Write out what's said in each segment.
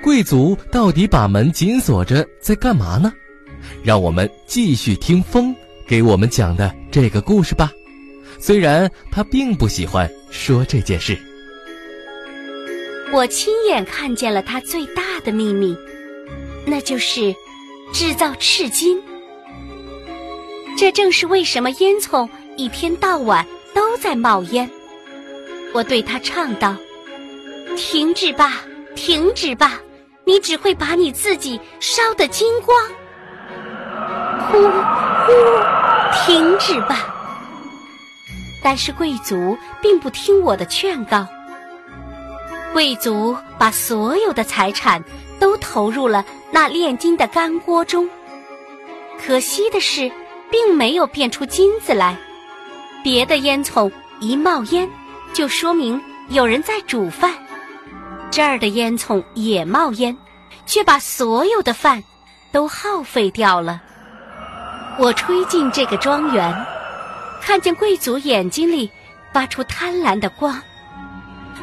贵族到底把门紧锁着在干嘛呢？让我们继续听风给我们讲的这个故事吧。虽然他并不喜欢说这件事，我亲眼看见了他最大的秘密，那就是制造赤金。这正是为什么烟囱一天到晚都在冒烟。我对他唱道：“停止吧，停止吧。”你只会把你自己烧得精光。呼呼，停止吧！但是贵族并不听我的劝告。贵族把所有的财产都投入了那炼金的干锅中。可惜的是，并没有变出金子来。别的烟囱一冒烟，就说明有人在煮饭。这儿的烟囱也冒烟，却把所有的饭都耗费掉了。我吹进这个庄园，看见贵族眼睛里发出贪婪的光。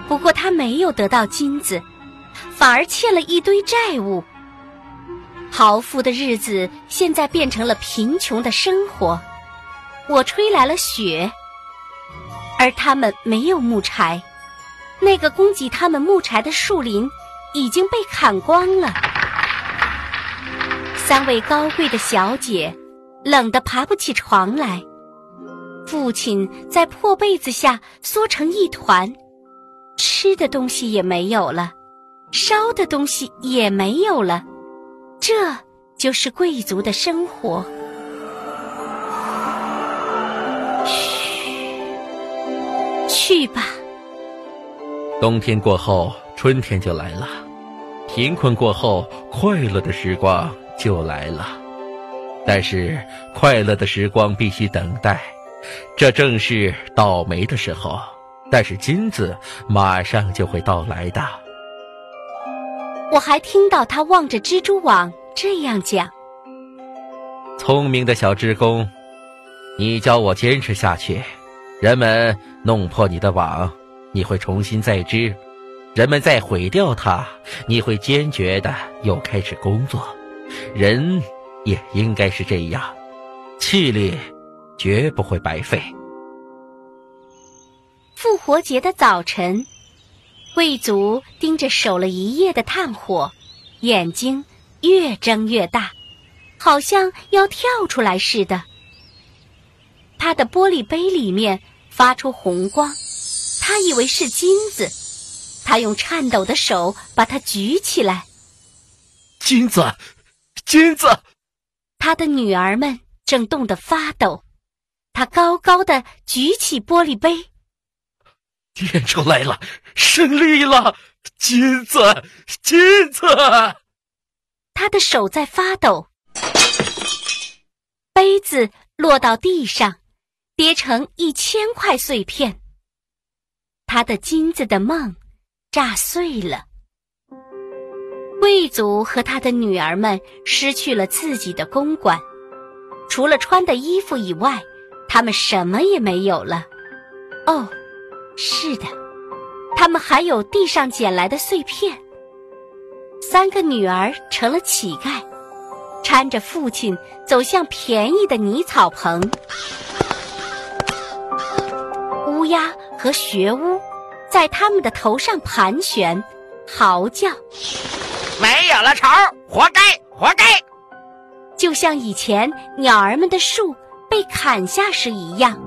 不过他没有得到金子，反而欠了一堆债务。豪富的日子现在变成了贫穷的生活。我吹来了雪，而他们没有木柴。那个供给他们木柴的树林已经被砍光了。三位高贵的小姐冷得爬不起床来，父亲在破被子下缩成一团，吃的东西也没有了，烧的东西也没有了。这就是贵族的生活。嘘，去吧。冬天过后，春天就来了；贫困过后，快乐的时光就来了。但是，快乐的时光必须等待，这正是倒霉的时候。但是，金子马上就会到来的。我还听到他望着蜘蛛网这样讲：“聪明的小织工，你教我坚持下去，人们弄破你的网。”你会重新再织，人们再毁掉它，你会坚决的又开始工作。人也应该是这样，气力绝不会白费。复活节的早晨，贵族盯着守了一夜的炭火，眼睛越睁越大，好像要跳出来似的。他的玻璃杯里面发出红光。他以为是金子，他用颤抖的手把它举起来。金子，金子！他的女儿们正冻得发抖。他高高的举起玻璃杯，验出来了，胜利了！金子，金子！他的手在发抖，杯子落到地上，跌成一千块碎片。他的金子的梦炸碎了，贵族和他的女儿们失去了自己的公馆，除了穿的衣服以外，他们什么也没有了。哦，是的，他们还有地上捡来的碎片。三个女儿成了乞丐，搀着父亲走向便宜的泥草棚。乌鸦。和学巫在他们的头上盘旋，嚎叫，没有了巢，活该，活该！就像以前鸟儿们的树被砍下时一样。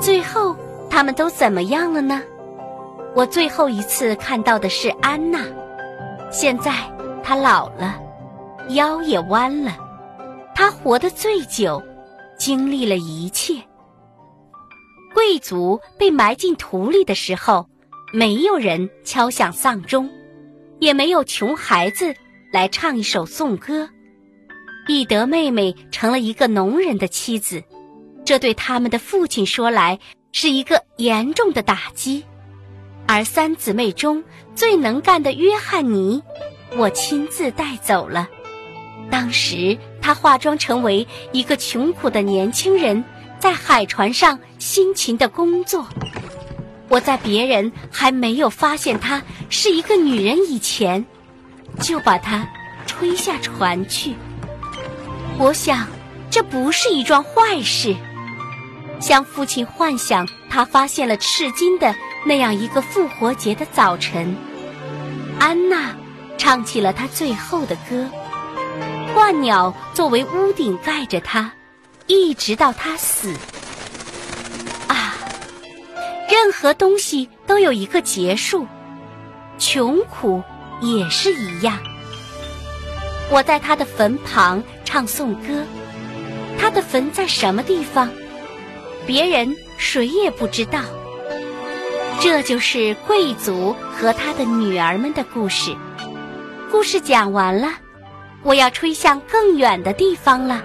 最后，他们都怎么样了呢？我最后一次看到的是安娜，现在她老了，腰也弯了，她活得最久，经历了一切。贵族被埋进土里的时候，没有人敲响丧钟，也没有穷孩子来唱一首颂歌。翼德妹妹成了一个农人的妻子，这对他们的父亲说来是一个严重的打击。而三姊妹中最能干的约翰尼，我亲自带走了。当时他化妆成为一个穷苦的年轻人，在海船上辛勤的工作。我在别人还没有发现她是一个女人以前，就把她推下船去。我想，这不是一桩坏事。向父亲幻想他发现了赤金的那样一个复活节的早晨，安娜唱起了她最后的歌。鹳鸟作为屋顶盖着她，一直到她死。任何东西都有一个结束，穷苦也是一样。我在他的坟旁唱颂歌，他的坟在什么地方？别人谁也不知道。这就是贵族和他的女儿们的故事。故事讲完了，我要吹向更远的地方了。